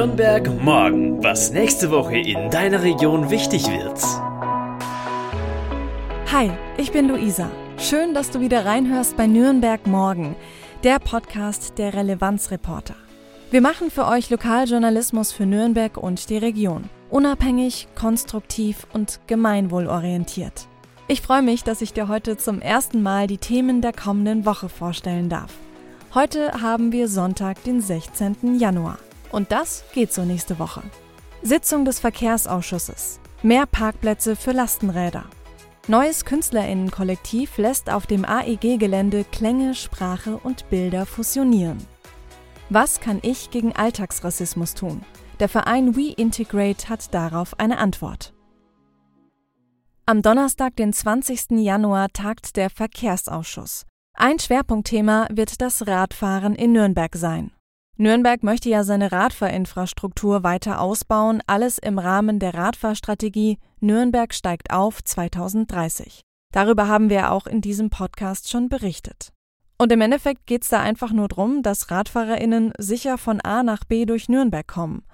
Nürnberg morgen, was nächste Woche in deiner Region wichtig wird. Hi, ich bin Luisa. Schön, dass du wieder reinhörst bei Nürnberg morgen, der Podcast der Relevanzreporter. Wir machen für euch Lokaljournalismus für Nürnberg und die Region. Unabhängig, konstruktiv und gemeinwohlorientiert. Ich freue mich, dass ich dir heute zum ersten Mal die Themen der kommenden Woche vorstellen darf. Heute haben wir Sonntag, den 16. Januar. Und das geht so nächste Woche. Sitzung des Verkehrsausschusses. Mehr Parkplätze für Lastenräder. Neues Künstlerinnenkollektiv lässt auf dem AEG-Gelände Klänge, Sprache und Bilder fusionieren. Was kann ich gegen Alltagsrassismus tun? Der Verein We Integrate hat darauf eine Antwort. Am Donnerstag, den 20. Januar, tagt der Verkehrsausschuss. Ein Schwerpunktthema wird das Radfahren in Nürnberg sein. Nürnberg möchte ja seine Radfahrinfrastruktur weiter ausbauen, alles im Rahmen der Radfahrstrategie Nürnberg steigt auf 2030. Darüber haben wir auch in diesem Podcast schon berichtet. Und im Endeffekt geht es da einfach nur darum, dass RadfahrerInnen sicher von A nach B durch Nürnberg kommen.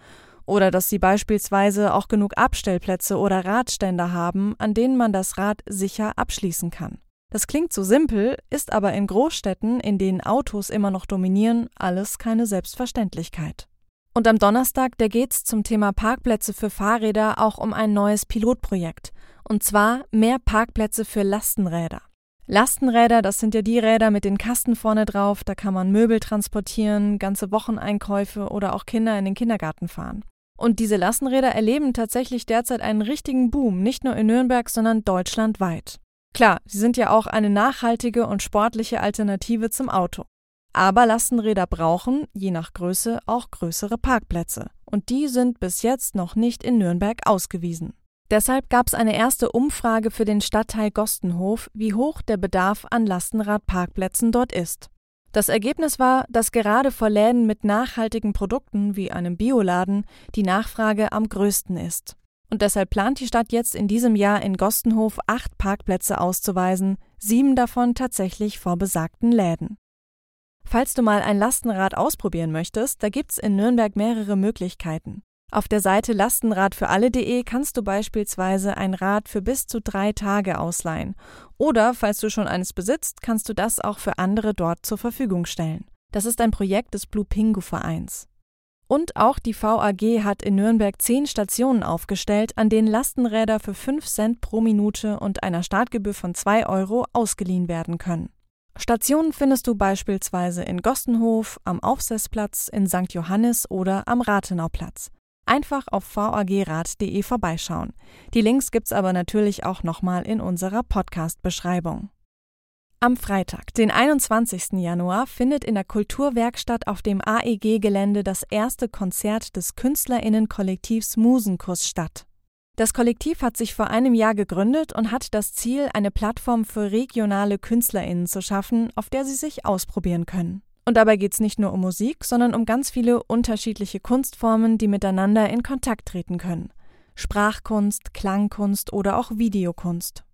Oder dass sie beispielsweise auch genug Abstellplätze oder Radständer haben, an denen man das Rad sicher abschließen kann. Das klingt so simpel, ist aber in Großstädten, in denen Autos immer noch dominieren, alles keine Selbstverständlichkeit. Und am Donnerstag, da geht's zum Thema Parkplätze für Fahrräder auch um ein neues Pilotprojekt. Und zwar mehr Parkplätze für Lastenräder. Lastenräder, das sind ja die Räder mit den Kasten vorne drauf, da kann man Möbel transportieren, ganze Wocheneinkäufe oder auch Kinder in den Kindergarten fahren. Und diese Lastenräder erleben tatsächlich derzeit einen richtigen Boom, nicht nur in Nürnberg, sondern deutschlandweit. Klar, sie sind ja auch eine nachhaltige und sportliche Alternative zum Auto. Aber Lastenräder brauchen, je nach Größe, auch größere Parkplätze. Und die sind bis jetzt noch nicht in Nürnberg ausgewiesen. Deshalb gab es eine erste Umfrage für den Stadtteil Gostenhof, wie hoch der Bedarf an Lastenradparkplätzen dort ist. Das Ergebnis war, dass gerade vor Läden mit nachhaltigen Produkten wie einem Bioladen die Nachfrage am größten ist. Und deshalb plant die Stadt jetzt in diesem Jahr in Gostenhof acht Parkplätze auszuweisen, sieben davon tatsächlich vor besagten Läden. Falls du mal ein Lastenrad ausprobieren möchtest, da gibt's in Nürnberg mehrere Möglichkeiten. Auf der Seite lastenradfüralle.de kannst du beispielsweise ein Rad für bis zu drei Tage ausleihen. Oder falls du schon eines besitzt, kannst du das auch für andere dort zur Verfügung stellen. Das ist ein Projekt des Blue Pingu Vereins. Und auch die VAG hat in Nürnberg zehn Stationen aufgestellt, an denen Lastenräder für 5 Cent pro Minute und einer Startgebühr von 2 Euro ausgeliehen werden können. Stationen findest du beispielsweise in Gostenhof, am Aufsessplatz, in St. Johannes oder am Rathenauplatz. Einfach auf vagrad.de vorbeischauen. Die Links gibt's aber natürlich auch nochmal in unserer Podcast-Beschreibung. Am Freitag, den 21. Januar, findet in der Kulturwerkstatt auf dem AEG-Gelände das erste Konzert des Künstlerinnenkollektivs Musenkuss statt. Das Kollektiv hat sich vor einem Jahr gegründet und hat das Ziel, eine Plattform für regionale KünstlerInnen zu schaffen, auf der sie sich ausprobieren können. Und dabei geht es nicht nur um Musik, sondern um ganz viele unterschiedliche Kunstformen, die miteinander in Kontakt treten können. Sprachkunst, Klangkunst oder auch Videokunst.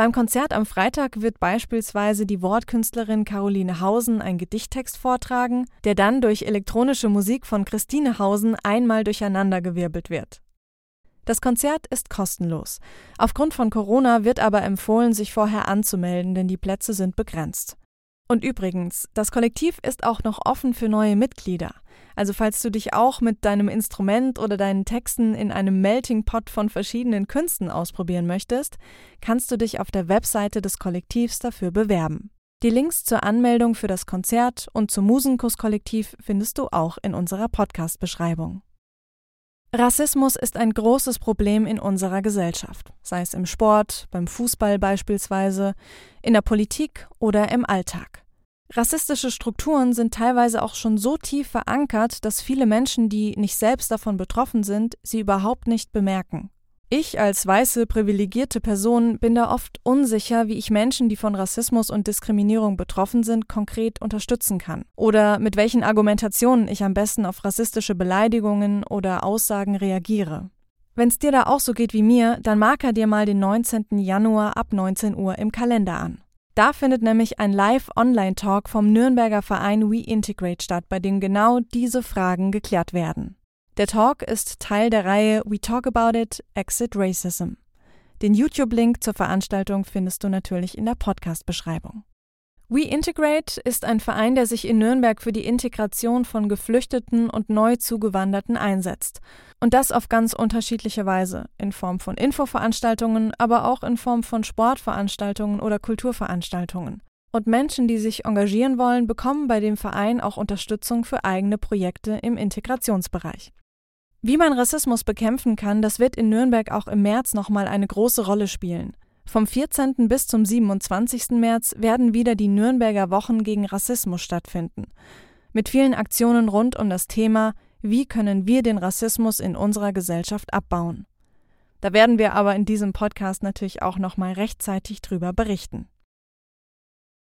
Beim Konzert am Freitag wird beispielsweise die Wortkünstlerin Caroline Hausen einen Gedichttext vortragen, der dann durch elektronische Musik von Christine Hausen einmal durcheinandergewirbelt wird. Das Konzert ist kostenlos. Aufgrund von Corona wird aber empfohlen, sich vorher anzumelden, denn die Plätze sind begrenzt. Und übrigens, das Kollektiv ist auch noch offen für neue Mitglieder. Also falls du dich auch mit deinem Instrument oder deinen Texten in einem Melting Pot von verschiedenen Künsten ausprobieren möchtest, kannst du dich auf der Webseite des Kollektivs dafür bewerben. Die Links zur Anmeldung für das Konzert und zum Musenkuss-Kollektiv findest du auch in unserer Podcast-Beschreibung. Rassismus ist ein großes Problem in unserer Gesellschaft, sei es im Sport, beim Fußball beispielsweise, in der Politik oder im Alltag. Rassistische Strukturen sind teilweise auch schon so tief verankert, dass viele Menschen, die nicht selbst davon betroffen sind, sie überhaupt nicht bemerken. Ich als weiße, privilegierte Person bin da oft unsicher, wie ich Menschen, die von Rassismus und Diskriminierung betroffen sind, konkret unterstützen kann. Oder mit welchen Argumentationen ich am besten auf rassistische Beleidigungen oder Aussagen reagiere. Wenn's dir da auch so geht wie mir, dann marker dir mal den 19. Januar ab 19 Uhr im Kalender an. Da findet nämlich ein Live-Online-Talk vom Nürnberger Verein We Integrate statt, bei dem genau diese Fragen geklärt werden. Der Talk ist Teil der Reihe We Talk About It, Exit Racism. Den YouTube-Link zur Veranstaltung findest du natürlich in der Podcast-Beschreibung. We Integrate ist ein Verein, der sich in Nürnberg für die Integration von Geflüchteten und neu zugewanderten einsetzt. Und das auf ganz unterschiedliche Weise, in Form von Infoveranstaltungen, aber auch in Form von Sportveranstaltungen oder Kulturveranstaltungen. Und Menschen, die sich engagieren wollen, bekommen bei dem Verein auch Unterstützung für eigene Projekte im Integrationsbereich. Wie man Rassismus bekämpfen kann, das wird in Nürnberg auch im März nochmal eine große Rolle spielen. Vom 14. bis zum 27. März werden wieder die Nürnberger Wochen gegen Rassismus stattfinden. Mit vielen Aktionen rund um das Thema, wie können wir den Rassismus in unserer Gesellschaft abbauen. Da werden wir aber in diesem Podcast natürlich auch nochmal rechtzeitig drüber berichten.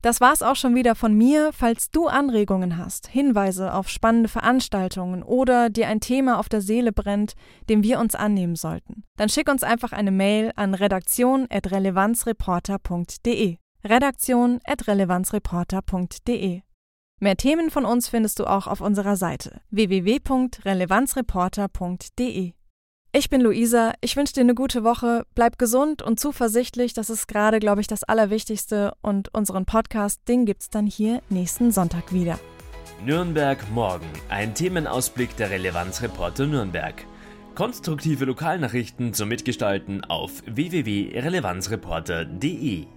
Das war's auch schon wieder von mir. Falls du Anregungen hast, Hinweise auf spannende Veranstaltungen oder dir ein Thema auf der Seele brennt, dem wir uns annehmen sollten, dann schick uns einfach eine Mail an redaktion@relevanzreporter.de. redaktion@relevanzreporter.de. Mehr Themen von uns findest du auch auf unserer Seite www.relevanzreporter.de. Ich bin Luisa, ich wünsche dir eine gute Woche, bleib gesund und zuversichtlich, das ist gerade, glaube ich, das Allerwichtigste. Und unseren Podcast, den gibt's dann hier nächsten Sonntag wieder. Nürnberg morgen, ein Themenausblick der Relevanzreporter Nürnberg. Konstruktive Lokalnachrichten zum Mitgestalten auf www.relevanzreporter.de